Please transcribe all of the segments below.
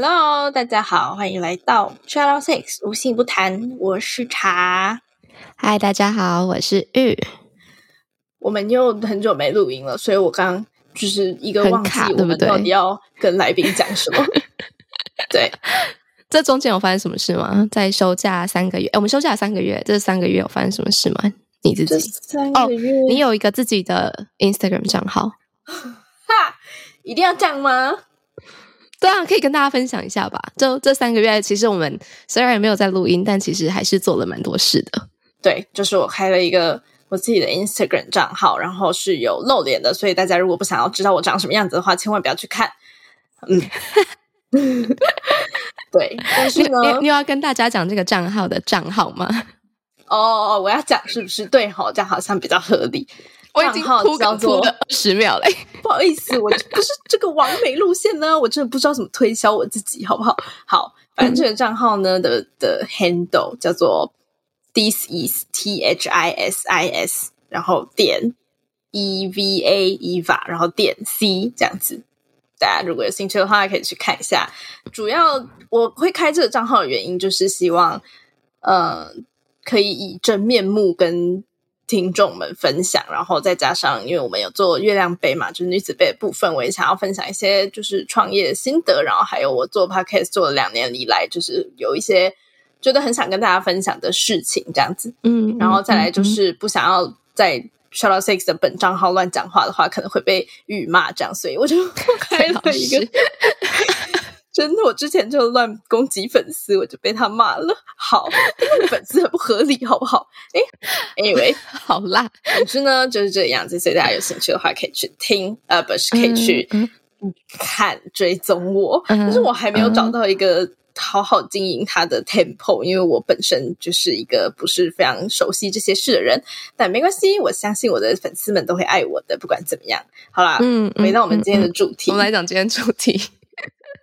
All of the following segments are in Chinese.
Hello，大家好，欢迎来到 Out Sex 无性不谈，我是茶。Hi，大家好，我是玉。我们又很久没录音了，所以我刚就是一个忘记我们到底要跟来宾讲什么。对，这中间有发生什么事吗？在休假三个月，我们休假三个月，这三个月有发生什么事吗？你自己三个月哦，你有一个自己的 Instagram 账号，哈，一定要这样吗？对啊，可以跟大家分享一下吧。就这三个月，其实我们虽然也没有在录音，但其实还是做了蛮多事的。对，就是我开了一个我自己的 Instagram 账号，然后是有露脸的，所以大家如果不想要知道我长什么样子的话，千万不要去看。嗯，对。但是呢，你，你要跟大家讲这个账号的账号吗？哦，我要讲是不是？对，好，这样好像比较合理。我已经铺个铺了十秒嘞，不好意思，我不是这个完美路线呢，我真的不知道怎么推销我自己，好不好？好，反正这个账号呢的的 handle 叫做 this is t h i s i s，然后点 e v a eva，然后点 c 这样子。大家如果有兴趣的话，可以去看一下。主要我会开这个账号的原因，就是希望呃可以以真面目跟。听众们分享，然后再加上，因为我们有做月亮杯嘛，就是女子杯的部分，我也想要分享一些就是创业的心得，然后还有我做 podcast 做了两年以来，就是有一些觉得很想跟大家分享的事情，这样子，嗯，然后再来就是不想要在 Shout Out Six 的本账号乱讲话的话，可能会被辱骂，这样，所以我就 开了一个。真的，我之前就乱攻击粉丝，我就被他骂了。好，粉丝很不合理，好不好？哎，anyway，好啦。总之呢，就是这个样子。所以大家有兴趣的话，可以去听，呃，不是可以去看追踪我。但是我还没有找到一个好好经营他的 tempo，因为我本身就是一个不是非常熟悉这些事的人。但没关系，我相信我的粉丝们都会爱我的，不管怎么样。好啦，嗯，回到我们今天的主题，我们来讲今天主题。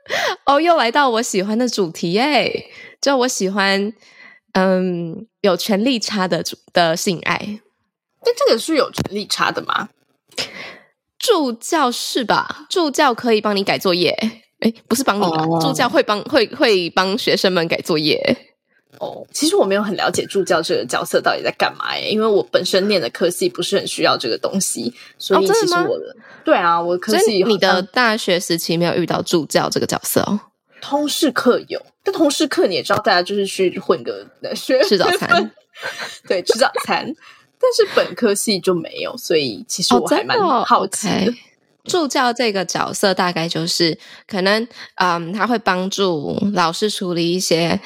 哦，又来到我喜欢的主题耶！就我喜欢，嗯，有权利差的的性爱。但这个是有权利差的吗？助教是吧？助教可以帮你改作业，哎，不是帮你啦，oh. 助教会帮会会帮学生们改作业。哦，oh, 其实我没有很了解助教这个角色到底在干嘛耶，因为我本身念的科系不是很需要这个东西，所以其实我的、哦、对啊，我科系你的大学时期没有遇到助教这个角色哦。通识课有，但通识课你也知道，大家就是去混个学 吃早餐，对，吃早餐。但是本科系就没有，所以其实我还蛮好奇的。哦 okay、助教这个角色大概就是可能，嗯，他会帮助老师处理一些。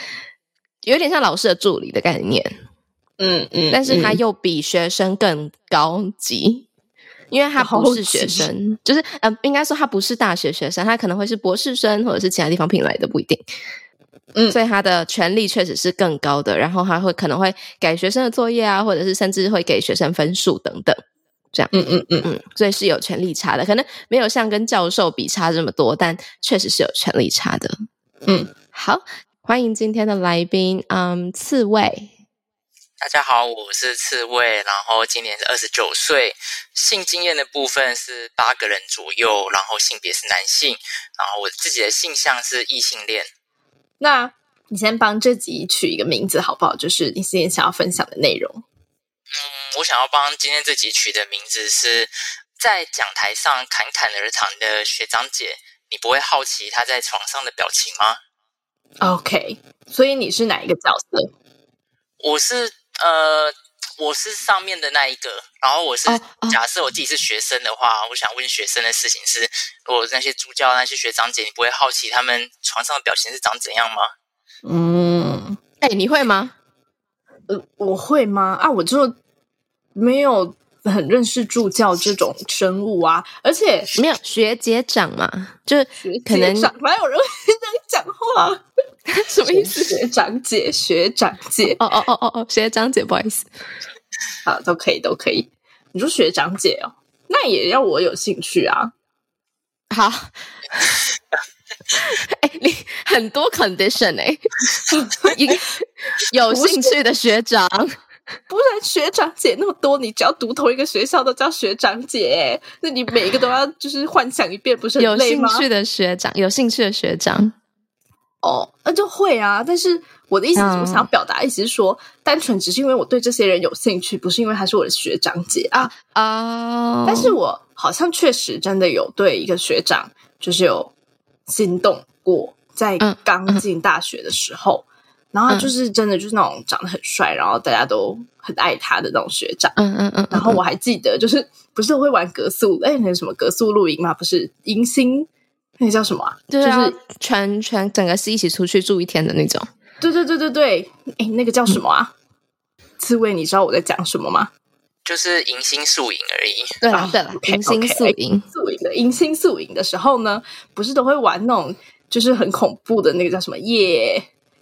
有点像老师的助理的概念，嗯嗯，嗯，但是他又比学生更高级，嗯、因为他不是学生，就是呃，应该说他不是大学学生，他可能会是博士生或者是其他地方聘来的，不一定。嗯，所以他的权力确实是更高的，然后他会可能会改学生的作业啊，或者是甚至会给学生分数等等，这样，嗯嗯嗯嗯，所以是有权力差的，可能没有像跟教授比差这么多，但确实是有权力差的。嗯，好。欢迎今天的来宾，嗯，刺猬。大家好，我是刺猬，然后今年是二十九岁，性经验的部分是八个人左右，然后性别是男性，然后我自己的性向是异性恋。那你先帮这集取一个名字好不好？就是你今天想要分享的内容。嗯，我想要帮今天这集取的名字是在讲台上侃侃而谈的学长姐，你不会好奇她在床上的表情吗？OK，所以你是哪一个角色？我是呃，我是上面的那一个。然后我是、oh, oh. 假设我自己是学生的话，我想问学生的事情是：如果那些助教、那些学长姐，你不会好奇他们床上的表情是长怎样吗？嗯，哎，你会吗？呃，我会吗？啊，我就没有很认识助教这种生物啊，而且没有学姐长嘛，就是可能哪有人会这样讲话？什么意思？学长姐，学长姐，哦哦哦哦哦，学长姐，不好意思，好，都可以，都可以。你说学长姐哦，那也要我有兴趣啊。好，哎、欸，你很多 condition 哎、欸，有兴趣的学长。不然学长姐那么多，你只要读同一个学校都叫学长姐，那你每一个都要就是幻想一遍，不是很累吗？有兴趣的学长，有兴趣的学长，哦，那就会啊。但是我的意思是，我想要表达意思是说，嗯、单纯只是因为我对这些人有兴趣，不是因为他是我的学长姐啊啊。但是我好像确实真的有对一个学长就是有心动过，在刚进大学的时候。嗯嗯然后就是真的就是那种长得很帅，然后大家都很爱他的那种学长。嗯嗯嗯。然后我还记得，就是不是会玩格宿？哎，那什么格宿露营嘛？不是迎新，那叫什么啊？就是全全整个是一起出去住一天的那种。对对对对对。哎，那个叫什么啊？刺猬，你知道我在讲什么吗？就是迎新宿营而已。对了对了，迎新宿营宿营的迎新宿营的时候呢，不是都会玩那种就是很恐怖的那个叫什么夜。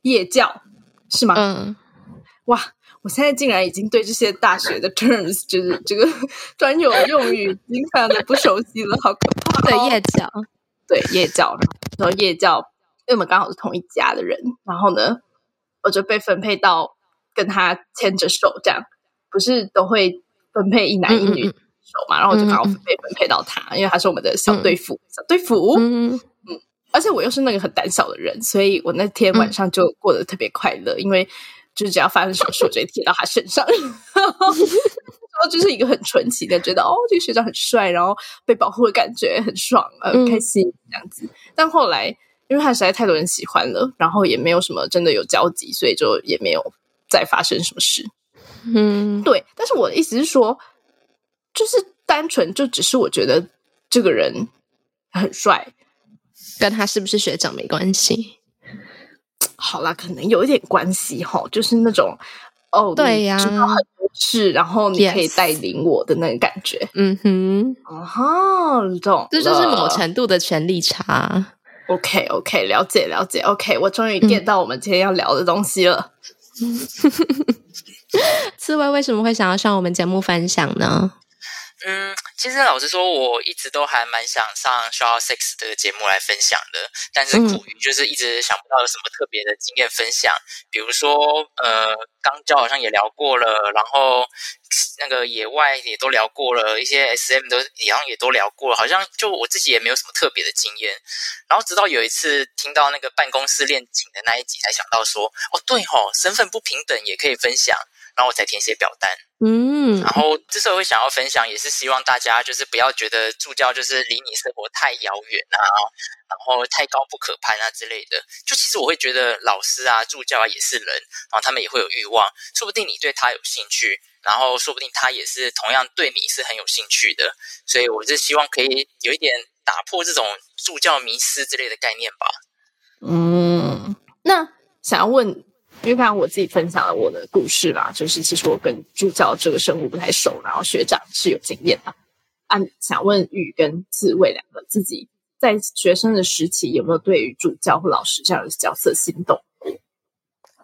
夜教是吗？嗯，哇！我现在竟然已经对这些大学的 terms，就是这个 专有用语，已经非常的不熟悉了，好可怕！对夜教，对夜教，然后夜教，因为我们刚好是同一家的人，然后呢，我就被分配到跟他牵着手，这样不是都会分配一男一女手嘛？然后我就刚好被分配到他，因为他是我们的小队服，嗯、小队辅，嗯。嗯而且我又是那个很胆小的人，所以我那天晚上就过得特别快乐，嗯、因为就是只要发生什么事，我就会贴到他身上，然后就是一个很纯情的，觉得哦，这个学长很帅，然后被保护的感觉很爽，呃，很开心这样子。但后来因为他实在太多人喜欢了，然后也没有什么真的有交集，所以就也没有再发生什么事。嗯，对。但是我的意思是说，就是单纯就只是我觉得这个人很帅。跟他是不是学长没关系，好啦，可能有一点关系哈，就是那种哦，对呀，知道很多事，然后你可以带领我的那个感觉.嗯哼，哦，懂，这就是某程度的权力差。OK，OK，okay, okay, 了解了解。OK，我终于 get 到我们今天要聊的东西了。刺猬为什么会想要上我们节目分享呢？嗯，其实老实说，我一直都还蛮想上《Sex》这个节目来分享的，但是苦于就是一直想不到有什么特别的经验分享。比如说，呃，刚交好像也聊过了，然后那个野外也都聊过了，一些 SM 都好像也都聊过了，好像就我自己也没有什么特别的经验。然后直到有一次听到那个办公室恋情的那一集，才想到说，哦，对吼，身份不平等也可以分享。然后我才填写表单，嗯，然后之所以会想要分享，也是希望大家就是不要觉得助教就是离你生活太遥远啊，然后太高不可攀啊之类的。就其实我会觉得老师啊、助教啊也是人，然后他们也会有欲望，说不定你对他有兴趣，然后说不定他也是同样对你是很有兴趣的。所以我是希望可以有一点打破这种助教迷失之类的概念吧。嗯，那想要问。因为刚刚我自己分享了我的故事啦，就是其实我跟助教这个生物不太熟，然后学长是有经验的。啊，想问宇跟刺猬两个自己在学生的时期有没有对于助教或老师这样的角色心动过？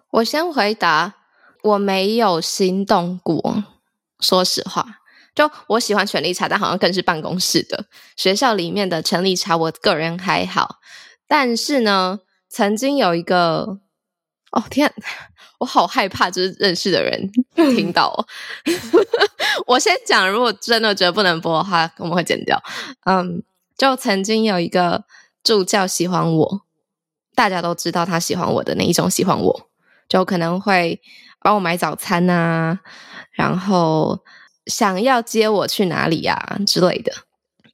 我先回答，我没有心动过。说实话，就我喜欢权力差，但好像更是办公室的学校里面的权力差，我个人还好。但是呢，曾经有一个。哦天，我好害怕，就是认识的人听到哦。我先讲，如果真的觉得不能播的话，我们会剪掉。嗯，就曾经有一个助教喜欢我，大家都知道他喜欢我的那一种喜欢我，就可能会帮我买早餐啊，然后想要接我去哪里呀之类的，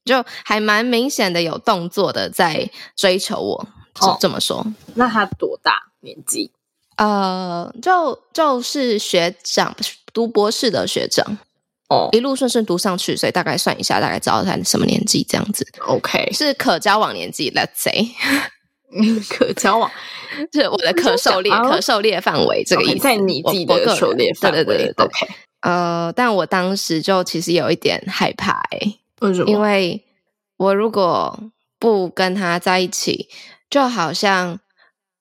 就还蛮明显的有动作的在追求我。哦，这么说，那他多大年纪？呃，就就是学长，读博士的学长哦，一路顺顺读上去，所以大概算一下，大概知道他什么年纪这样子。OK，是可交往年纪，Let's say，可交往，是我的可狩猎，可狩猎范围这个意思，在你自己的狩猎范围，对对对。OK，呃，但我当时就其实有一点害怕，哎，为什么？因为我如果不跟他在一起，就好像，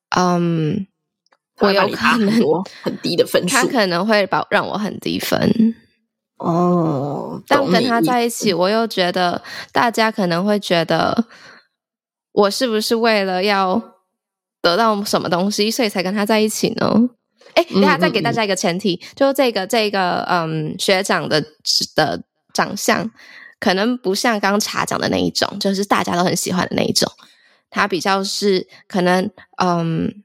嗯，我有可能很低的分数，他可能会把让我很低分。哦，但跟他在一起，我又觉得大家可能会觉得我是不是为了要得到什么东西，所以才跟他在一起呢？哎，等下再给大家一个前提，嗯嗯嗯，就这个这个嗯学长的的长相，可能不像刚刚茶讲的那一种，就是大家都很喜欢的那一种，他比较是可能嗯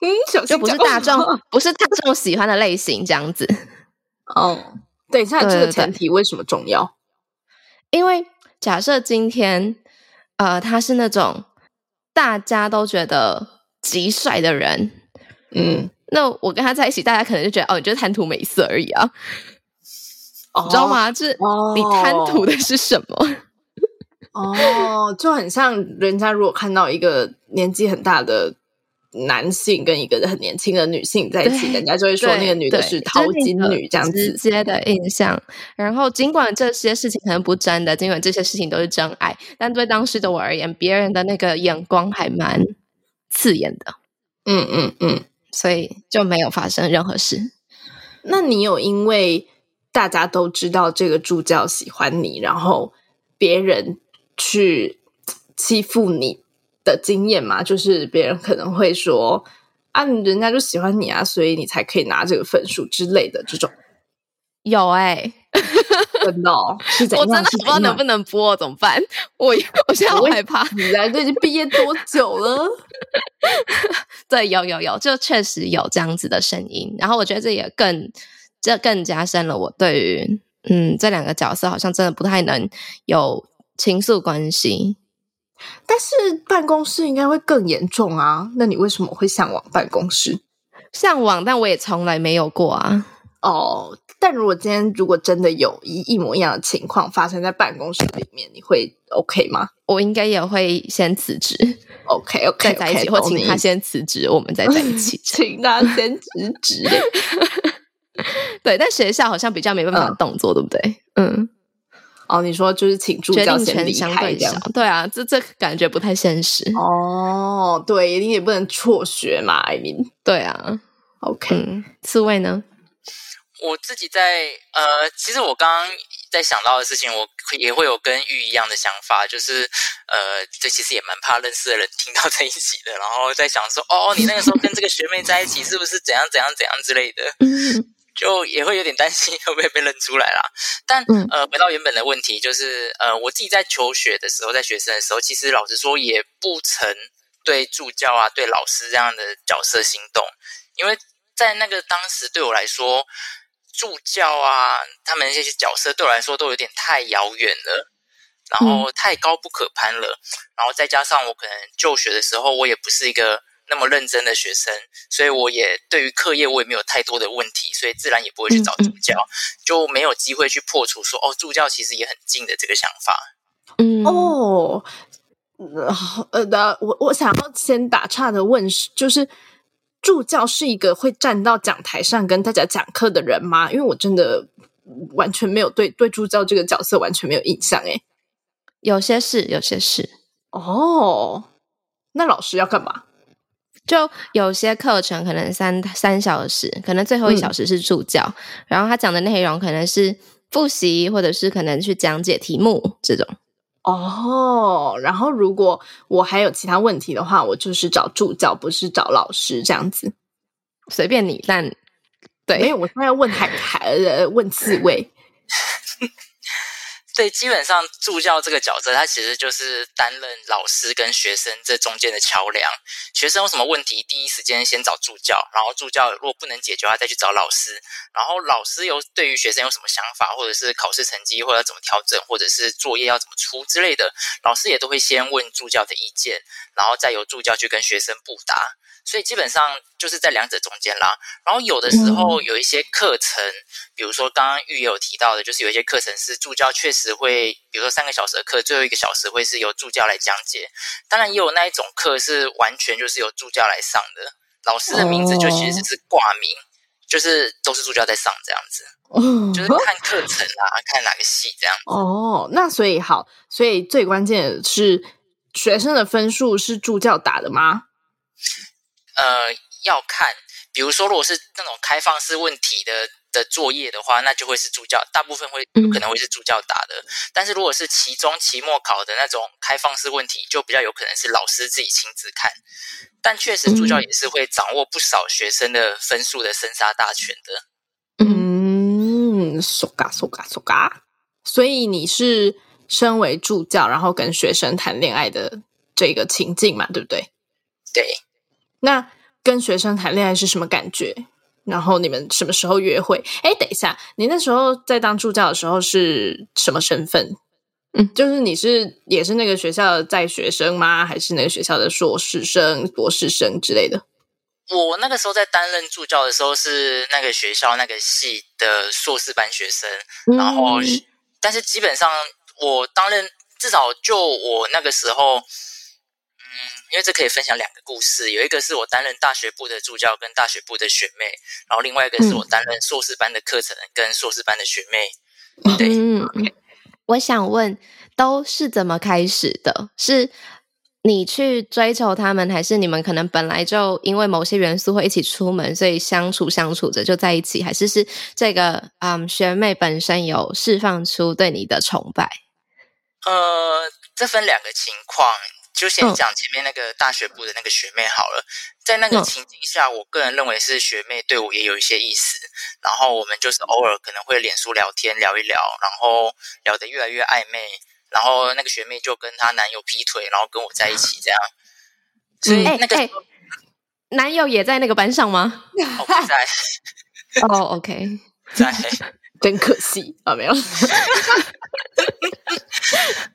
嗯，就不是大众不是大众喜欢的类型这样子 哦。等一下，这个前提为什么重要？因为假设今天，呃，他是那种大家都觉得极帅的人，嗯，那我跟他在一起，大家可能就觉得，哦，你就是贪图美色而已啊，哦、你知道吗？就是你贪图的是什么？哦，就很像人家如果看到一个年纪很大的。男性跟一个很年轻的女性在一起，人家就会说那个女的是淘金女，这样子直接的印象。然后尽管这些事情可能不真的，尽管这些事情都是真爱，但对当时的我而言，别人的那个眼光还蛮刺眼的。嗯嗯嗯，所以就没有发生任何事。那你有因为大家都知道这个助教喜欢你，然后别人去欺负你的经验嘛，就是别人可能会说啊，人家就喜欢你啊，所以你才可以拿这个分数之类的这种。有哎、欸，真的、哦，是怎样？我真的不知道能不能播，怎么办？我我现在好害怕。你来都已经毕业多久了？对，有有有，就确实有这样子的声音。然后我觉得这也更这更加深了我对于嗯这两个角色好像真的不太能有倾诉关系。但是办公室应该会更严重啊！那你为什么会向往办公室？向往，但我也从来没有过啊。哦，但如果今天如果真的有一一模一样的情况发生在办公室里面，你会 OK 吗？我应该也会先辞职。OK OK，再在一起，或请他先辞职，我们再在一起，请他先辞职。对，但学校好像比较没办法动作，嗯、对不对？嗯。哦，你说就是请助教先离开这样，对啊，这这感觉不太现实。哦，对，一定也不能辍学嘛，I mean，对啊。OK，嗯，刺猬呢？我自己在呃，其实我刚刚在想到的事情，我也会有跟玉一样的想法，就是呃，这其实也蛮怕认识的人听到在一起的，然后在想说，哦，你那个时候跟这个学妹在一起，是不是怎样怎样怎样之类的。嗯就也会有点担心会不会被认出来啦。但呃，回到原本的问题，就是呃，我自己在求学的时候，在学生的时候，其实老实说也不曾对助教啊、对老师这样的角色心动，因为在那个当时对我来说，助教啊，他们那些角色对我来说都有点太遥远了，然后太高不可攀了，然后再加上我可能就学的时候，我也不是一个。那么认真的学生，所以我也对于课业我也没有太多的问题，所以自然也不会去找助教，嗯嗯、就没有机会去破除说哦，助教其实也很近的这个想法。嗯哦，呃的，我我想要先打岔的问是，就是助教是一个会站到讲台上跟大家讲课的人吗？因为我真的完全没有对对助教这个角色完全没有印象。诶，有些是，有些是。哦，那老师要干嘛？就有些课程可能三三小时，可能最后一小时是助教，嗯、然后他讲的内容可能是复习，或者是可能去讲解题目这种。哦，然后如果我还有其他问题的话，我就是找助教，不是找老师这样子。随便你，但对，没有，我现在要问海苔，问刺猬。对，基本上助教这个角色，他其实就是担任老师跟学生这中间的桥梁。学生有什么问题，第一时间先找助教，然后助教如果不能解决，他再去找老师。然后老师有对于学生有什么想法，或者是考试成绩或者怎么调整，或者是作业要怎么出之类的，老师也都会先问助教的意见，然后再由助教去跟学生布达。所以基本上就是在两者中间啦。然后有的时候有一些课程，比如说刚刚玉也有提到的，就是有一些课程是助教确实会，比如说三个小时的课，最后一个小时会是由助教来讲解。当然也有那一种课是完全就是由助教来上的，老师的名字就其实是挂名，就是都是助教在上这样子，哦、就是看 课程啊，看哪个系这样子。哦，那所以好，所以最关键的是学生的分数是助教打的吗？呃，要看，比如说如果是那种开放式问题的的作业的话，那就会是助教，大部分会有可能会是助教打的。嗯、但是如果是期中、期末考的那种开放式问题，就比较有可能是老师自己亲自看。但确实，助教也是会掌握不少学生的分数的生杀大权的。嗯，手嘎手嘎手嘎。所以你是身为助教，然后跟学生谈恋爱的这个情境嘛，对不对？对。那跟学生谈恋爱是什么感觉？然后你们什么时候约会？哎，等一下，你那时候在当助教的时候是什么身份？嗯，就是你是也是那个学校的在学生吗？还是那个学校的硕士生、博士生之类的？我那个时候在担任助教的时候是那个学校那个系的硕士班学生，嗯、然后但是基本上我担任至少就我那个时候。嗯，因为这可以分享两个故事，有一个是我担任大学部的助教跟大学部的学妹，然后另外一个是我担任硕士班的课程跟硕士班的学妹。嗯、对，嗯，我想问，都是怎么开始的？是你去追求他们，还是你们可能本来就因为某些元素会一起出门，所以相处相处着就在一起？还是是这个嗯学妹本身有释放出对你的崇拜？呃，这分两个情况。就先讲前面那个大学部的那个学妹好了，在那个情景下，我个人认为是学妹对我也有一些意思，然后我们就是偶尔可能会脸书聊天聊一聊，然后聊得越来越暧昧，然后那个学妹就跟她男友劈腿，然后跟我在一起这样。所以那个、欸欸、男友也在那个班上吗？哦，在。哦，OK，在，真可惜啊，没有。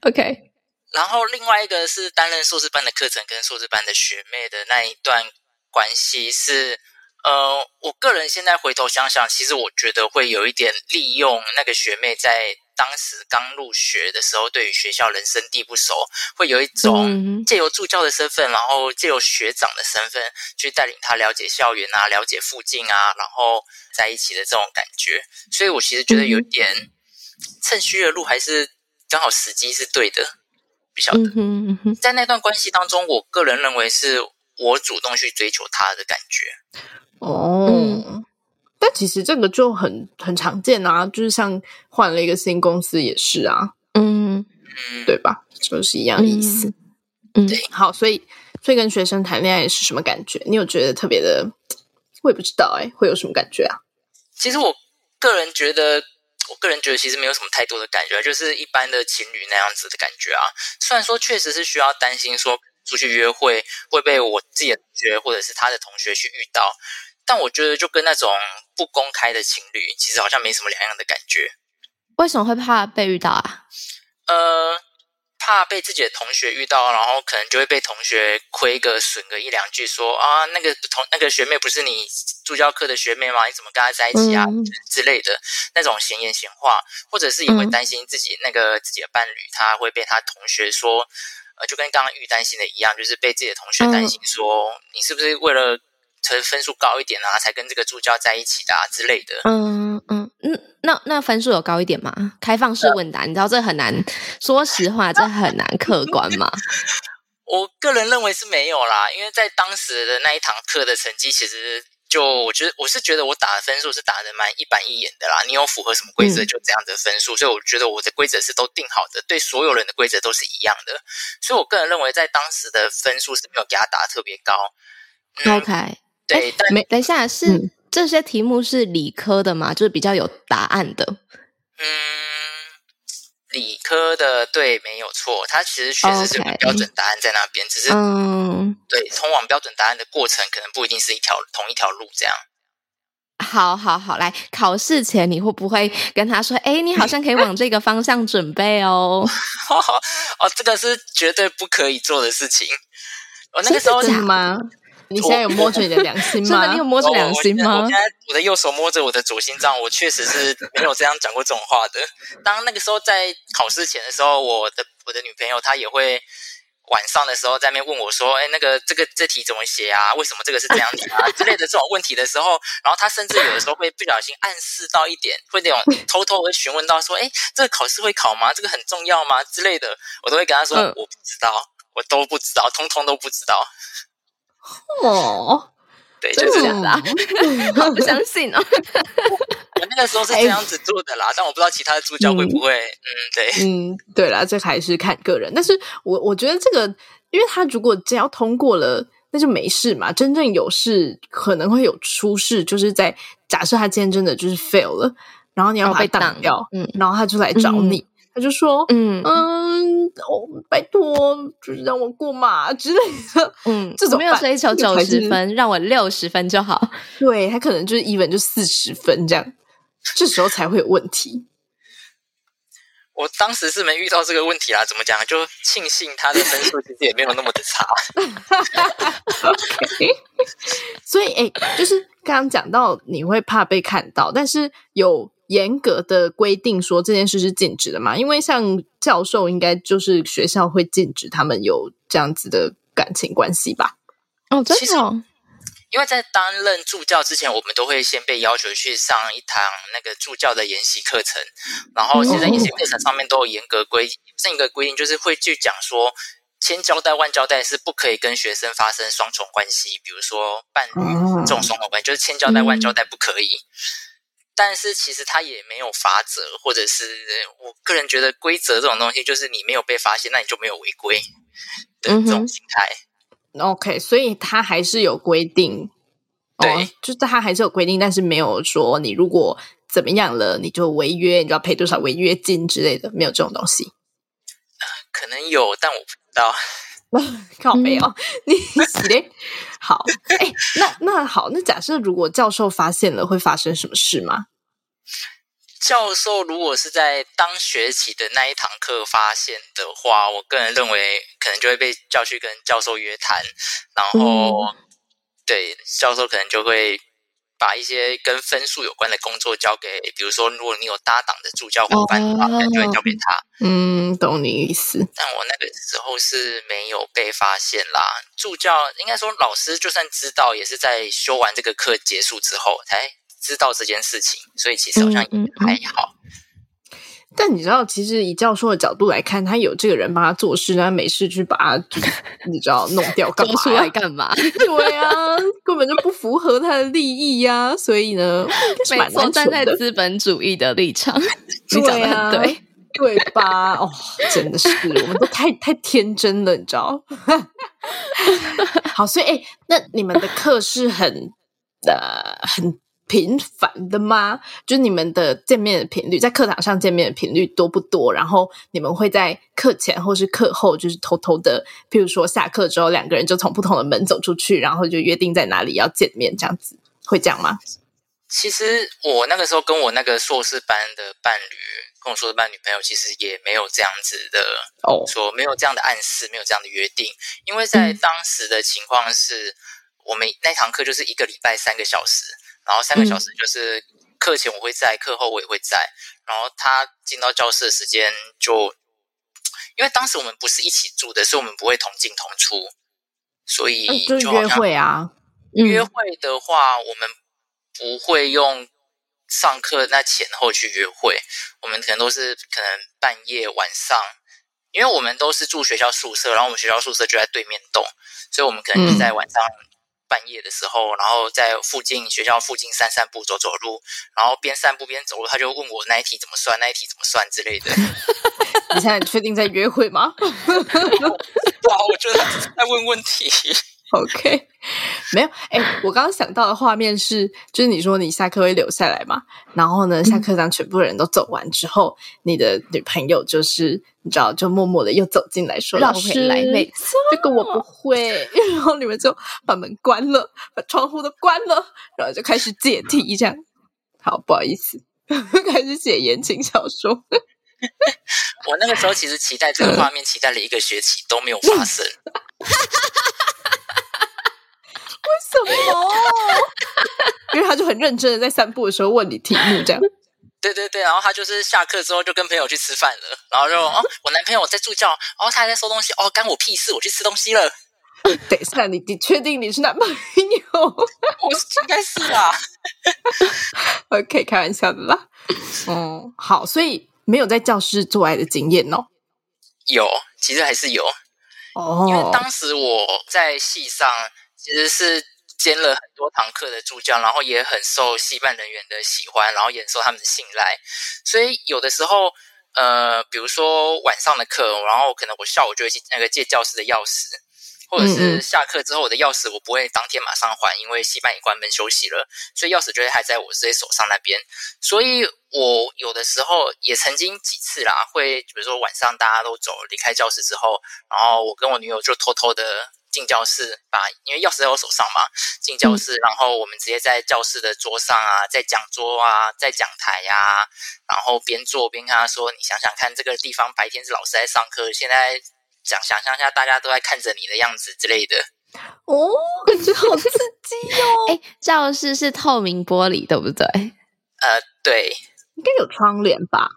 OK。然后另外一个是担任硕士班的课程跟硕士班的学妹的那一段关系是，呃，我个人现在回头想想，其实我觉得会有一点利用那个学妹在当时刚入学的时候，对于学校人生地不熟，会有一种借由助教的身份，然后借由学长的身份去带领她了解校园啊，了解附近啊，然后在一起的这种感觉。所以我其实觉得有点趁虚而入，还是刚好时机是对的。比较的，在那段关系当中，我个人认为是我主动去追求他的感觉。哦，嗯、但其实这个就很很常见啊，就是像换了一个新公司也是啊，嗯嗯，对吧？就是一样的意思。嗯，对。好，所以所以跟学生谈恋爱是什么感觉？你有觉得特别的？我也不知道哎、欸，会有什么感觉啊？其实我个人觉得。我个人觉得其实没有什么太多的感觉，就是一般的情侣那样子的感觉啊。虽然说确实是需要担心说出去约会会被我自己的同学或者是他的同学去遇到，但我觉得就跟那种不公开的情侣其实好像没什么两样的感觉。为什么会怕被遇到啊？呃。怕被自己的同学遇到，然后可能就会被同学亏个损个一两句说，说啊，那个同那个学妹不是你助教课的学妹吗？你怎么跟她在一起啊？嗯、之类的那种闲言闲话，或者是也会担心自己那个自己的伴侣，他会被他同学说，呃，就跟刚刚玉担心的一样，就是被自己的同学担心说，嗯、你是不是为了成分数高一点啊，才跟这个助教在一起的啊之类的。嗯嗯嗯。那那分数有高一点吗？开放式问答，你知道这很难。说实话，这很难客观吗？我个人认为是没有啦，因为在当时的那一堂课的成绩，其实就我觉得我是觉得我打的分数是打的蛮一板一眼的啦。你有符合什么规则，就这样的分数，嗯、所以我觉得我的规则是都定好的，对所有人的规则都是一样的。所以我个人认为，在当时的分数是没有给他打得特别高。嗯、OK，对，但没等一下是。嗯这些题目是理科的吗？就是比较有答案的。嗯，理科的对，没有错。它其实确实是有个标准答案在那边.只是嗯，对，通往标准答案的过程可能不一定是一条同一条路这样。好好好，来考试前你会不会跟他说：“哎，你好像可以往这个方向准备哦？” 哦，这个是绝对不可以做的事情。哦，那个时候是吗？你现在有摸着你的良心吗？真的，你有摸着良心吗？我现在我的右手摸着我的左心脏，我确实是没有这样讲过这种话的。当那个时候在考试前的时候，我的我的女朋友她也会晚上的时候在那边问我说：“哎，那个这个这题怎么写啊？为什么这个是这样子啊？” 之类的这种问题的时候，然后他甚至有的时候会不小心暗示到一点，会那种 偷偷会询问到说：“哎，这个考试会考吗？这个很重要吗？”之类的，我都会跟他说：“我不知道，我都不知道，通通都不知道。”哦。对，就是这样的，我不相信哦。我那个时候是这样子做的啦，但我不知道其他的助教会不会。嗯，嗯对，嗯，对啦，这还是看个人。但是我我觉得这个，因为他如果只要通过了，那就没事嘛。真正有事可能会有出事，就是在假设他今天真的就是 fail 了，然后你要把他当掉，嗯，然后他就来找你。嗯他就说：“嗯嗯，哦，拜托，就是让我过嘛之类的。嗯，这种没有追求九十分，让我六十分就好。对，他可能就是 even 就四十分这样，这时候才会有问题。我当时是没遇到这个问题啦，怎么讲？就庆幸他的分数其实也没有那么的差。所以哎，就是刚刚讲到你会怕被看到，但是有。”严格的规定说这件事是禁止的嘛？因为像教授，应该就是学校会禁止他们有这样子的感情关系吧？哦，真的哦。因为在担任助教之前，我们都会先被要求去上一堂那个助教的研习课程，然后其实在研习课程上面都有严格规定，另一个规定就是会去讲说，千交代万交代是不可以跟学生发生双重关系，比如说伴侣这种双重关系，就是千交代万交代不可以。但是其实他也没有罚则，或者是我个人觉得规则这种东西，就是你没有被发现，那你就没有违规的这种心态。OK，所以他还是有规定，对，哦、就是他还是有规定，但是没有说你如果怎么样了，你就违约，你就要赔多少违约金之类的，没有这种东西。呃、可能有，但我不知道。靠没有，你洗嘞？好，哎，那那好，那假设如果教授发现了，会发生什么事吗？教授如果是在当学期的那一堂课发现的话，我个人认为可能就会被叫去跟教授约谈，然后、嗯、对教授可能就会把一些跟分数有关的工作交给，比如说如果你有搭档的助教伙伴的话，可能就会交给他。嗯，懂你意思。但我那个时候是没有被发现啦。助教应该说老师就算知道，也是在修完这个课结束之后才。知道这件事情，所以其实好像也还好。嗯嗯嗯、但你知道，其实以教授的角度来看，他有这个人帮他做事，他没事去把他，你知道弄掉干嘛？出来干嘛？对啊，根本就不符合他的利益呀、啊。所以呢，没错，站在资本主义的立场，你讲的很对，对吧？哦，真的是，我们都太太天真了，你知道？好，所以哎，那你们的课是很呃很。频繁的吗？就是你们的见面的频率，在课堂上见面的频率多不多？然后你们会在课前或是课后，就是偷偷的，譬如说下课之后，两个人就从不同的门走出去，然后就约定在哪里要见面，这样子会这样吗？其实我那个时候跟我那个硕士班的伴侣，跟我硕士班女朋友，其实也没有这样子的哦，说没有这样的暗示，没有这样的约定，因为在当时的情况是，嗯、我们那堂课就是一个礼拜三个小时。然后三个小时就是课前我会在，课后我也会在。然后他进到教室的时间就，因为当时我们不是一起住的，所以我们不会同进同出，所以就约会啊。约会的话，我们不会用上课那前后去约会，我们可能都是可能半夜晚上，因为我们都是住学校宿舍，然后我们学校宿舍就在对面栋，所以我们可能就在晚上。半夜的时候，然后在附近学校附近散散步、走走路，然后边散步边走路，他就问我那一题怎么算，那一题怎么算之类的。你现在确定在约会吗？哇，我觉得他在问问题。OK，没有。哎，我刚刚想到的画面是，就是你说你下课会留下来嘛？然后呢，下课当全部人都走完之后，你的女朋友就是你知道，就默默的又走进来说：“老师，来，没错，这个我不会。”然后你们就把门关了，把窗户都关了，然后就开始解题，这样。好，不好意思，开始写言情小说。我那个时候其实期待这个画面，期待了一个学期都没有发生。为什么？因为他就很认真的在散步的时候问你题目，这样。对对对，然后他就是下课之后就跟朋友去吃饭了，然后就哦，我男朋友在助教，哦，他还在收东西，哦，干我屁事，我去吃东西了。等一下，你你确定你是男朋友？我应该是啊。OK，开玩笑的啦。嗯，好，所以没有在教室做爱的经验哦。有，其实还是有哦，因为当时我在戏上其实是。兼了很多堂课的助教，然后也很受戏班人员的喜欢，然后也受他们的信赖。所以有的时候，呃，比如说晚上的课，然后可能我下午就会去那个借教室的钥匙，或者是下课之后我的钥匙我不会当天马上还，因为戏班也关门休息了，所以钥匙就会还在我自己手上那边。所以我有的时候也曾经几次啦，会比如说晚上大家都走离开教室之后，然后我跟我女友就偷偷的。进教室，把因为钥匙在我手上嘛，进教室，然后我们直接在教室的桌上啊，在讲桌啊，在讲台呀、啊，然后边做边跟他说：“你想想看，这个地方白天是老师在上课，现在想想象一下，大家都在看着你的样子之类的。”哦，感觉好刺激哦！哎，教室是透明玻璃，对不对？呃，对，应该有窗帘吧？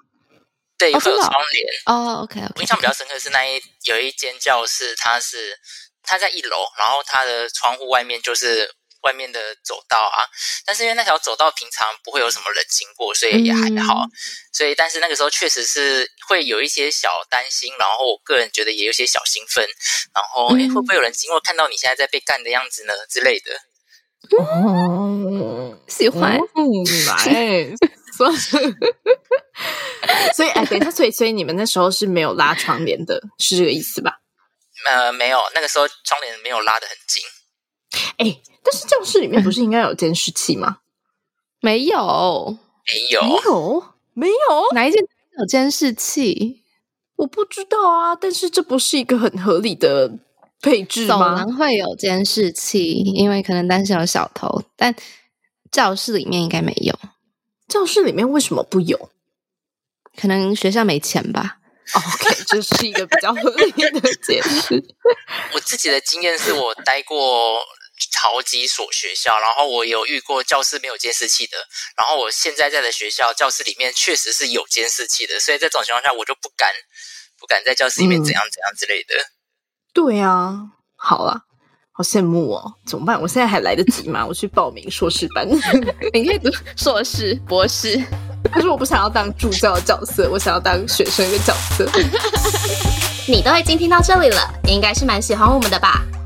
对，会有窗帘。哦，OK，我、okay, okay. 印象比较深刻是那一有一间教室，它是。它在一楼，然后它的窗户外面就是外面的走道啊。但是因为那条走道平常不会有什么人经过，所以也还好。嗯、所以，但是那个时候确实是会有一些小担心，然后我个人觉得也有些小兴奋。然后，哎、嗯，会不会有人经过看到你现在在被干的样子呢之类的？哦，喜欢，来，所以，哎，对，他所以，所以你们那时候是没有拉窗帘的，是这个意思吧？呃，没有，那个时候窗帘没有拉的很紧。哎，但是教室里面不是应该有监视器吗？没有，没有，没有，没有，哪一间有监视器？我不知道啊。但是这不是一个很合理的配置吗？走廊会有监视器，因为可能担心有小偷，但教室里面应该没有。教室里面为什么不有？可能学校没钱吧。OK，这是一个比较合理的解释。我自己的经验是我待过好几所学校，然后我有遇过教室没有监视器的，然后我现在在的学校教室里面确实是有监视器的，所以在这种情况下，我就不敢不敢在教室里面怎样怎样之类的。嗯、对啊，好啊，好羡慕哦，怎么办？我现在还来得及吗？我去报名硕士班，你可以读硕士、博士。可是我不想要当助教的角色，我想要当学生的角色。你都已经听到这里了，你应该是蛮喜欢我们的吧？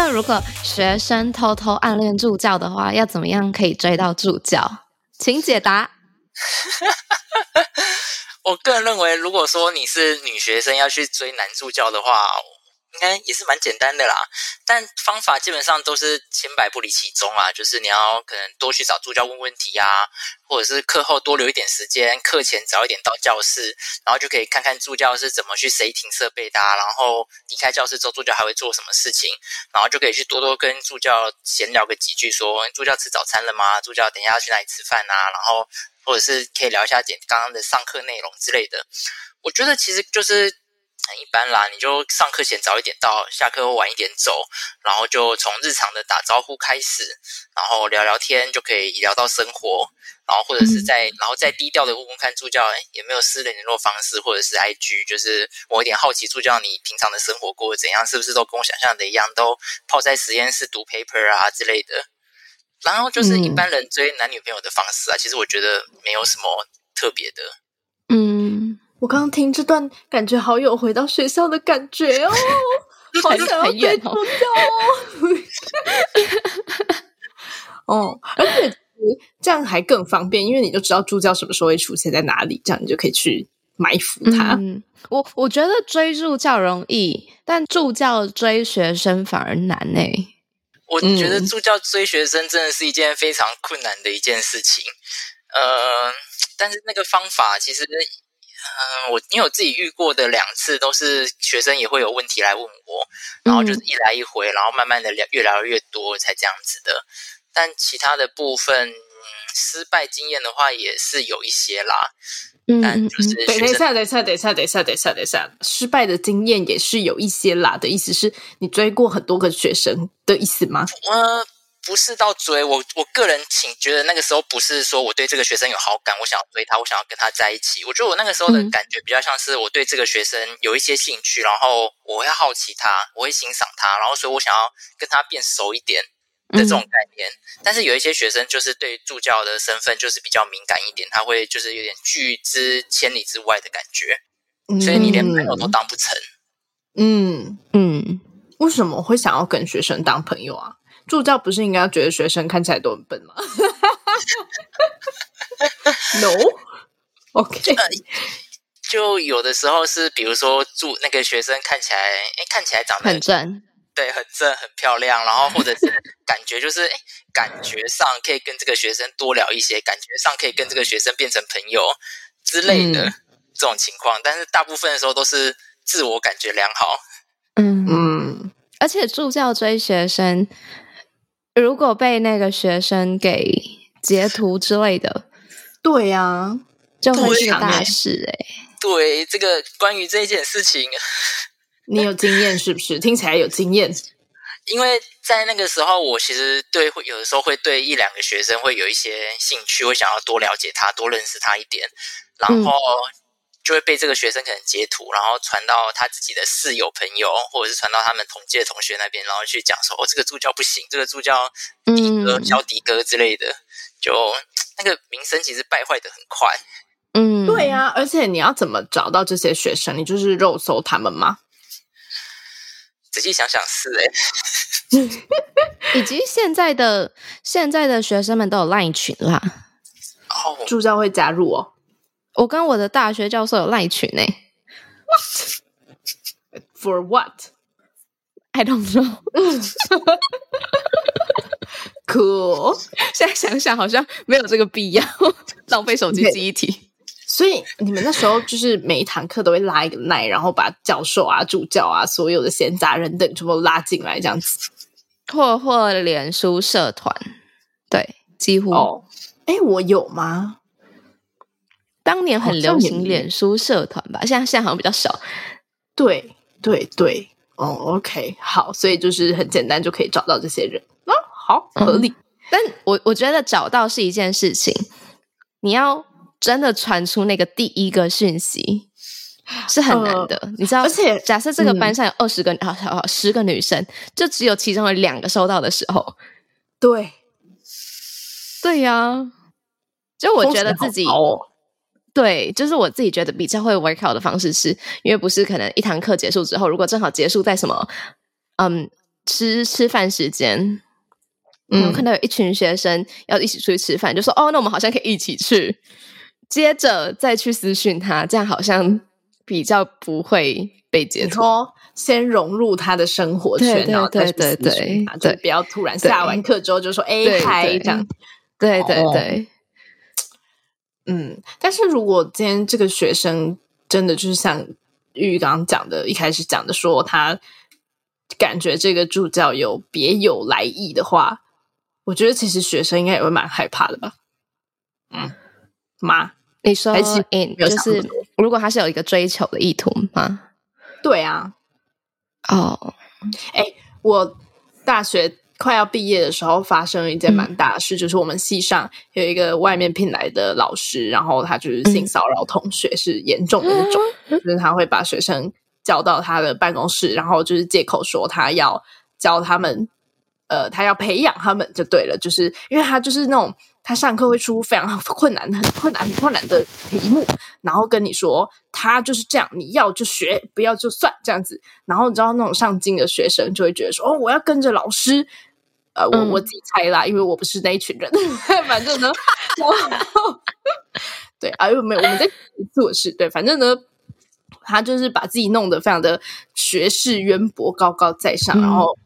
那如果学生偷偷暗恋助教的话，要怎么样可以追到助教？请解答。我个人认为，如果说你是女学生要去追男助教的话，应该也是蛮简单的啦，但方法基本上都是千百不离其宗啊，就是你要可能多去找助教问问题啊，或者是课后多留一点时间，课前早一点到教室，然后就可以看看助教是怎么去 setting 设备的啊，然后离开教室之后助教还会做什么事情，然后就可以去多多跟助教闲聊个几句说，助教吃早餐了吗？助教等一下要去哪里吃饭啊？然后或者是可以聊一下点刚刚的上课内容之类的。我觉得其实就是。很一般啦，你就上课前早一点到，下课后晚一点走，然后就从日常的打招呼开始，然后聊聊天就可以聊到生活，然后或者是在，然后再低调的问问看助教有没有私人联络方式或者是 IG，就是我有点好奇助教你平常的生活过得怎样，是不是都跟我想象的一样，都泡在实验室读 paper 啊之类的，然后就是一般人追男女朋友的方式啊，其实我觉得没有什么特别的，嗯。我刚刚听这段，感觉好有回到学校的感觉哦，好想要追助教哦。哦，而且这样还更方便，因为你就知道助教什么时候会出现在哪里，这样你就可以去埋伏他。嗯，我我觉得追助教容易，但助教追学生反而难呢。我觉得助教追学生真的是一件非常困难的一件事情。呃，但是那个方法其实。嗯，我因为我自己遇过的两次都是学生也会有问题来问我，然后就是一来一回，然后慢慢的聊越聊越多才这样子的。但其他的部分，嗯，失败经验的话也是有一些啦。嗯，但就是等一下，等一下，等一下，等一下，等一下，等一下，失败的经验也是有一些啦。的意思是你追过很多个学生的意思吗？我。不是到追我，我个人挺觉得那个时候不是说我对这个学生有好感，我想要追他，我想要跟他在一起。我觉得我那个时候的感觉比较像是我对这个学生有一些兴趣，然后我会好奇他，我会欣赏他，然后所以我想要跟他变熟一点的这种概念。嗯、但是有一些学生就是对助教的身份就是比较敏感一点，他会就是有点拒之千里之外的感觉，所以你连朋友都当不成。嗯嗯，为什么会想要跟学生当朋友啊？助教不是应该要觉得学生看起来都很笨吗？No，OK，、okay. 呃、就有的时候是，比如说助那个学生看起来，哎，看起来长得很正，对，很正，很漂亮，然后或者是感觉就是，哎，感觉上可以跟这个学生多聊一些，感觉上可以跟这个学生变成朋友之类的、嗯、这种情况，但是大部分的时候都是自我感觉良好。嗯嗯，而且助教追学生。如果被那个学生给截图之类的，对呀、啊，就会是大事哎、欸。对，这个关于这件事情，你有经验是不是？听起来有经验。因为在那个时候，我其实对会有的时候会对一两个学生会有一些兴趣，会想要多了解他，多认识他一点，然后。嗯就会被这个学生可能截图，然后传到他自己的室友朋友，或者是传到他们同届同学那边，然后去讲说：“哦，这个助教不行，这个助教迪哥、小迪哥之类的。”就那个名声其实败坏的很快。嗯，对呀、啊，而且你要怎么找到这些学生？你就是肉搜他们吗？仔细想想是哎、欸，以及现在的现在的学生们都有 LINE 群啦，哦，助教会加入哦。我跟我的大学教授有赖群诶，What for what? I don't know. Cool. 现在想想好像没有这个必要，浪费手机记忆体。所以你们那时候就是每一堂课都会拉一个赖，然后把教授啊、助教啊、所有的闲杂人等全部拉进来，这样子。或或脸书社团，对，几乎。哦，哎，我有吗？当年很流行脸书社团吧，现在现在好像比较少。对对对，哦，OK，好，所以就是很简单就可以找到这些人啊，好合理。嗯、但我我觉得找到是一件事情，你要真的传出那个第一个讯息是很难的，呃、你知道？而且假设这个班上有二十个，好好好，十个女生，就只有其中有两个收到的时候，对，对呀、啊，就我觉得自己。对，就是我自己觉得比较会 work out 的方式是，是因为不是可能一堂课结束之后，如果正好结束在什么，嗯，吃吃饭时间，嗯，看到有一群学生要一起出去吃饭，就说哦，那我们好像可以一起去，接着再去私讯他，这样好像比较不会被截图。先融入他的生活圈，然后再去私讯他，就不要突然下完课之后就说哎嗨这样，对对对。嗯，但是如果今天这个学生真的就是像玉玉刚刚讲的，一开始讲的说他感觉这个助教有别有来意的话，我觉得其实学生应该也会蛮害怕的吧？嗯，妈，你说，嗯，就是如果他是有一个追求的意图吗？对啊，哦，哎，我大学。快要毕业的时候，发生了一件蛮大的事，嗯、就是我们系上有一个外面聘来的老师，然后他就是性骚扰同学，嗯、是严重的那种，嗯、就是他会把学生叫到他的办公室，然后就是借口说他要教他们，呃，他要培养他们就对了，就是因为他就是那种他上课会出非常困难、很困难、很困难的题目，然后跟你说他就是这样，你要就学，不要就算这样子，然后你知道那种上进的学生就会觉得说，哦，我要跟着老师。呃，我我自己猜啦，因为我不是那一群人。反正呢，对啊，又没有我们在做事。对，反正呢，他就是把自己弄得非常的学识渊博、高高在上，嗯、然后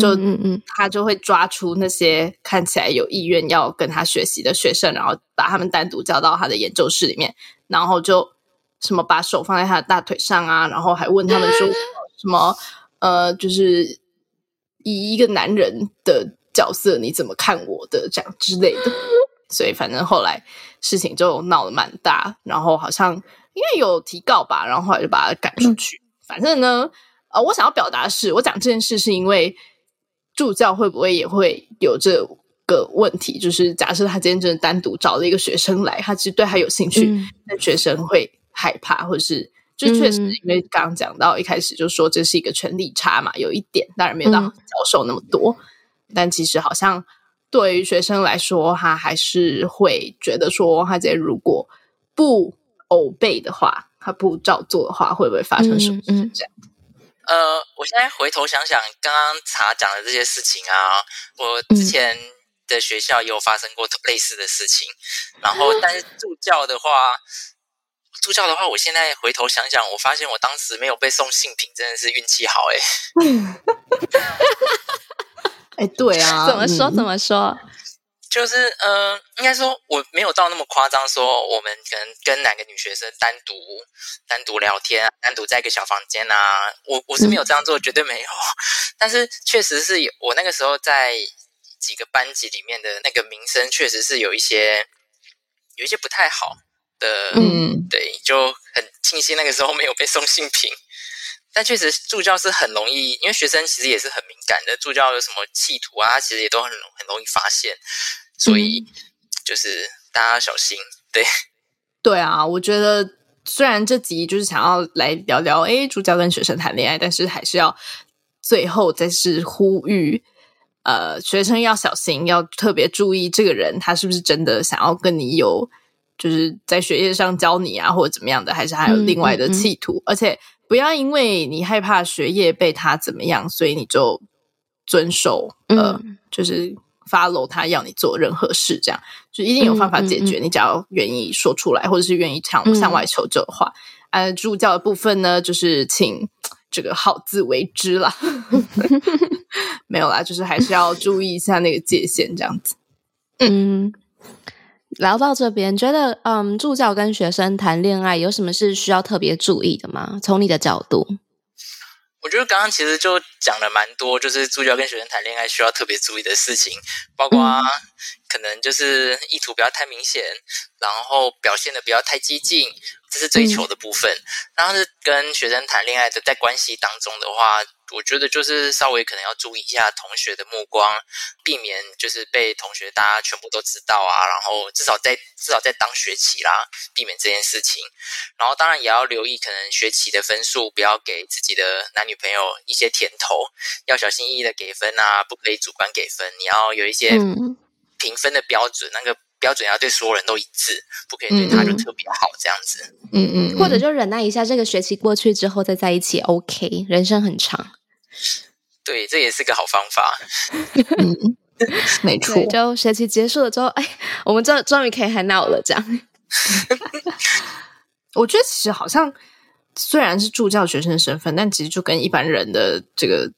就嗯嗯，他就会抓出那些看起来有意愿要跟他学习的学生，然后把他们单独叫到他的研究室里面，然后就什么把手放在他的大腿上啊，然后还问他们说什么呃，就是以一个男人的角色你怎么看我的这样之类的。所以反正后来事情就闹得蛮大，然后好像因为有提告吧，然后后来就把他赶出去。反正呢，呃，我想要表达的是，我讲这件事是因为助教会不会也会有这个问题？就是假设他今天真的单独找了一个学生来，他其实对他有兴趣，嗯、但学生会害怕，或者是就确实因为刚刚讲到一开始就说这是一个权力差嘛，有一点当然没有到教授那么多，嗯、但其实好像对于学生来说，他还是会觉得说，他今天如果不 obey 的话，他不照做的话，会不会发生什么事？这样？嗯嗯呃，我现在回头想想，刚刚查讲的这些事情啊，我之前的学校也有发生过类似的事情。嗯、然后，但是助教的话，助教的话，我现在回头想想，我发现我当时没有被送性品，真的是运气好哎。哎，对啊，怎么说？怎么说？就是呃，应该说我没有到那么夸张，说我们可能跟哪个女学生单独单独聊天，单独在一个小房间啊，我我是没有这样做，绝对没有。但是确实是有，我那个时候在几个班级里面的那个名声，确实是有一些有一些不太好的。嗯，对，就很庆幸那个时候没有被送性平。但确实助教是很容易，因为学生其实也是很敏感的，助教有什么企图啊，其实也都很很容易发现。所以就是大家小心，对。对啊，我觉得虽然这集就是想要来聊聊，哎，助教跟学生谈恋爱，但是还是要最后再是呼吁，呃，学生要小心，要特别注意这个人他是不是真的想要跟你有，就是在学业上教你啊，或者怎么样的，还是还有另外的企图，嗯嗯嗯，而且不要因为你害怕学业被他怎么样，所以你就遵守，呃，嗯、就是。follow 他要你做任何事，这样就一定有方法解决。嗯嗯嗯、你只要愿意说出来，或者是愿意向向外求救的话，呃、嗯，助教的部分呢，就是请这个好自为之啦。没有啦，就是还是要注意一下那个界限，这样子。嗯，聊到这边，觉得嗯，助教跟学生谈恋爱有什么是需要特别注意的吗？从你的角度。我觉得刚刚其实就讲了蛮多，就是助教跟学生谈恋爱需要特别注意的事情，包括可能就是意图不要太明显，然后表现的不要太激进，这是追求的部分。然后是跟学生谈恋爱的，在关系当中的话。我觉得就是稍微可能要注意一下同学的目光，避免就是被同学大家全部都知道啊。然后至少在至少在当学期啦，避免这件事情。然后当然也要留意，可能学期的分数不要给自己的男女朋友一些甜头，要小心翼翼的给分啊，不可以主观给分。你要有一些评分的标准，那个标准要对所有人都一致，不可以对他就特别好这样子。嗯嗯，或者就忍耐一下，这个学期过去之后再在一起，OK。人生很长。对，这也是个好方法。嗯，没错。就学期结束了之后，哎，我们终终于可以 hang out 了。这样，我觉得其实好像虽然是助教学生身份，但其实就跟一般人的这个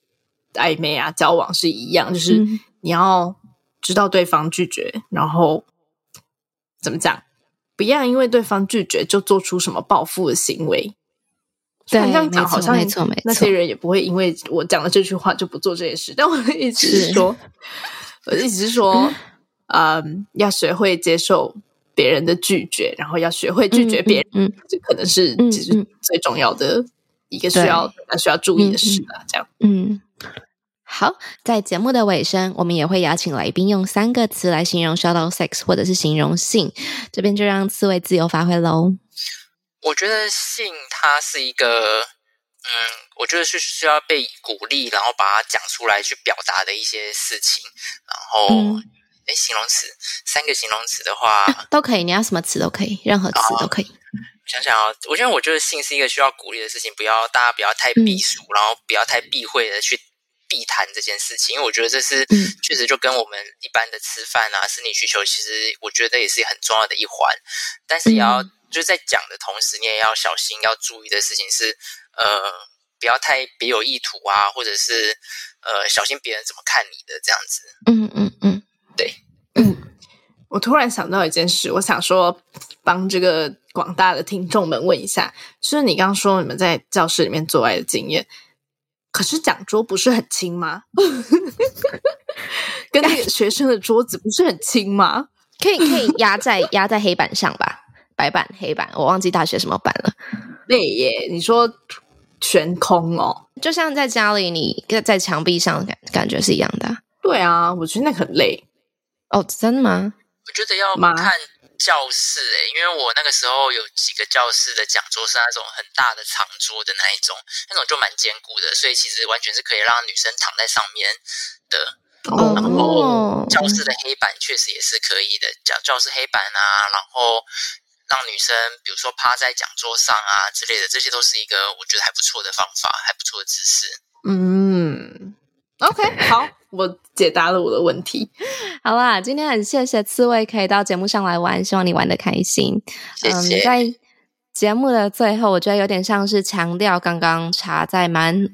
暧昧啊交往是一样，就是你要知道对方拒绝，然后怎么讲，不要因为对方拒绝就做出什么报复的行为。对，这样讲好像没错，没错。那些人也不会因为我讲了这句话就不做这些事。但我的意思是说，我的意思是说，嗯，要学会接受别人的拒绝，然后要学会拒绝别人，嗯，这可能是其实最重要的一个需要需要注意的事了。这样，嗯，好，在节目的尾声，我们也会邀请来宾用三个词来形容 shout out sex，或者是形容性，这边就让刺猬自由发挥喽。我觉得性它是一个，嗯，我觉得是需要被鼓励，然后把它讲出来去表达的一些事情。然后，哎、嗯，形容词，三个形容词的话、啊、都可以，你要什么词都可以，任何词都可以。想想啊，我觉得我觉得性是一个需要鼓励的事情，不要大家不要太避俗，嗯、然后不要太避讳的去避谈这件事情，因为我觉得这是、嗯、确实就跟我们一般的吃饭啊、生理需求，其实我觉得也是很重要的一环，但是也要。嗯就是在讲的同时，你也要小心，要注意的事情是，呃，不要太别有意图啊，或者是呃，小心别人怎么看你的这样子。嗯嗯嗯，对，嗯，我突然想到一件事，我想说帮这个广大的听众们问一下，就是你刚刚说你们在教室里面做爱的经验，可是讲桌不是很轻吗？跟那个学生的桌子不是很轻吗？可以可以压在压在黑板上吧，白板黑板，我忘记大学什么板了。累耶，你说悬空哦，就像在家里你在墙壁上感感觉是一样的。对啊，我觉得那很累。哦，真的吗？我觉得要看教室诶、欸，因为我那个时候有几个教室的讲桌是那种很大的长桌的那一种，那种就蛮坚固的，所以其实完全是可以让女生躺在上面的。哦，然后教室的黑板确实也是可以的，教教室黑板啊，然后让女生比如说趴在讲桌上啊之类的，这些都是一个我觉得还不错的方法，还不错的姿势。嗯，OK，好。我解答了我的问题，好啦，今天很谢谢刺猬可以到节目上来玩，希望你玩的开心。谢谢。嗯，在节目的最后，我觉得有点像是强调刚刚茶在蛮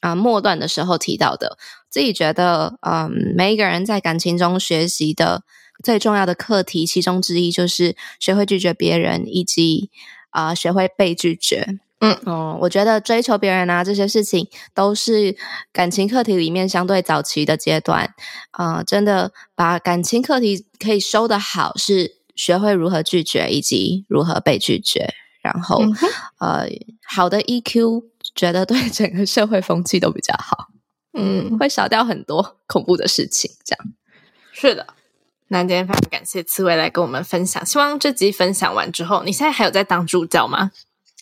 啊、呃、末段的时候提到的，自己觉得嗯，每一个人在感情中学习的最重要的课题，其中之一就是学会拒绝别人，以及啊、呃、学会被拒绝。嗯嗯，我觉得追求别人啊这些事情都是感情课题里面相对早期的阶段啊、呃，真的把感情课题可以收得好，是学会如何拒绝以及如何被拒绝，然后、嗯、呃，好的 EQ 觉得对 整个社会风气都比较好，嗯，会少掉很多恐怖的事情，这样是的。那今天非常感谢刺猬来跟我们分享，希望这集分享完之后，你现在还有在当助教吗？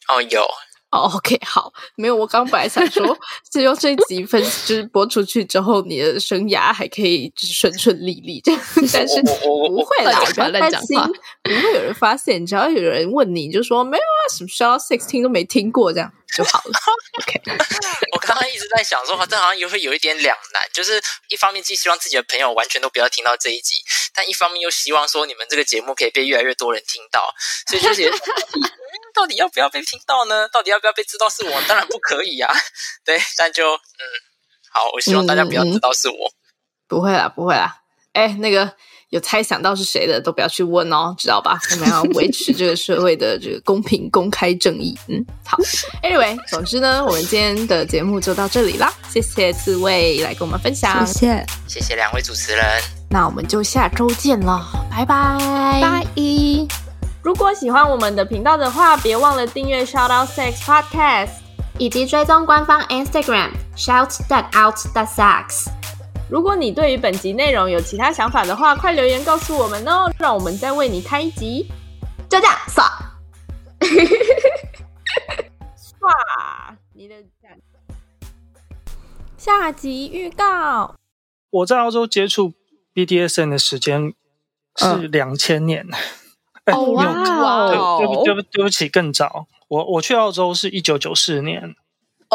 哦，有。哦，OK，好，没有，我刚本来想说，只有这集分就是播出去之后，你的生涯还可以就是顺顺利利这样，但是不会啦，不要乱讲话，不会有人发现，只要有人问你，就说没有啊，什么 Shout Out Sex 听都没听过，这样就好了。OK，我刚刚一直在想说，这好像也会有一点两难，就是一方面既希望自己的朋友完全都不要听到这一集，但一方面又希望说你们这个节目可以被越来越多人听到，所以就觉得。到底要不要被听到呢？到底要不要被知道是我？当然不可以呀、啊。对，但就嗯，好，我希望大家不要知道是我。嗯嗯、不会啦，不会啦。哎，那个有猜想到是谁的，都不要去问哦，知道吧？我们要维持这个社会的这个公平、公开、正义。嗯，好。Anyway，总之呢，我们今天的节目就到这里啦。谢谢刺葳来跟我们分享，谢谢，谢谢两位主持人。那我们就下周见了，拜拜，拜一。如果喜欢我们的频道的话，别忘了订阅 Shout Out Sex Podcast，以及追踪官方 Instagram Shout That Out That Sex。如果你对于本集内容有其他想法的话，快留言告诉我们哦，让我们再为你开一集。就这样，刷，刷你的下集预告。我在澳洲接触 BDSM 的时间是两千年。嗯哦 哇！对对不对不对不起，更早。我我去澳洲是一九九四年，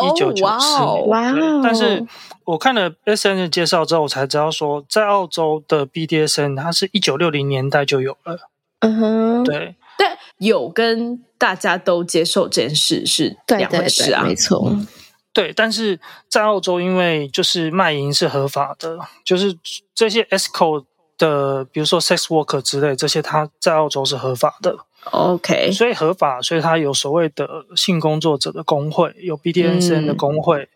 一九九四年。哇！但是我看了 SN 的介绍之后，我才知道说，在澳洲的 BDSN 它是一九六零年代就有了。嗯哼，对但，有跟大家都接受这件事是两回事啊，没错。对，但是在澳洲，因为就是卖淫是合法的，就是这些 escort 的，比如说 sex worker 之类这些，它在澳洲是合法的。OK，所以合法，所以它有所谓的性工作者的工会，有 BDSN 的工会，嗯、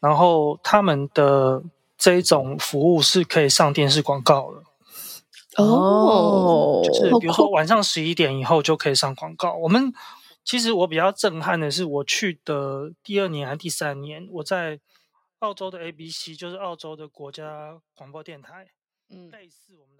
然后他们的这一种服务是可以上电视广告的。哦，就是比如说晚上十一点以后就可以上广告。我们其实我比较震撼的是，我去的第二年还是第三年，我在澳洲的 ABC，就是澳洲的国家广播电台。嗯，类似我们。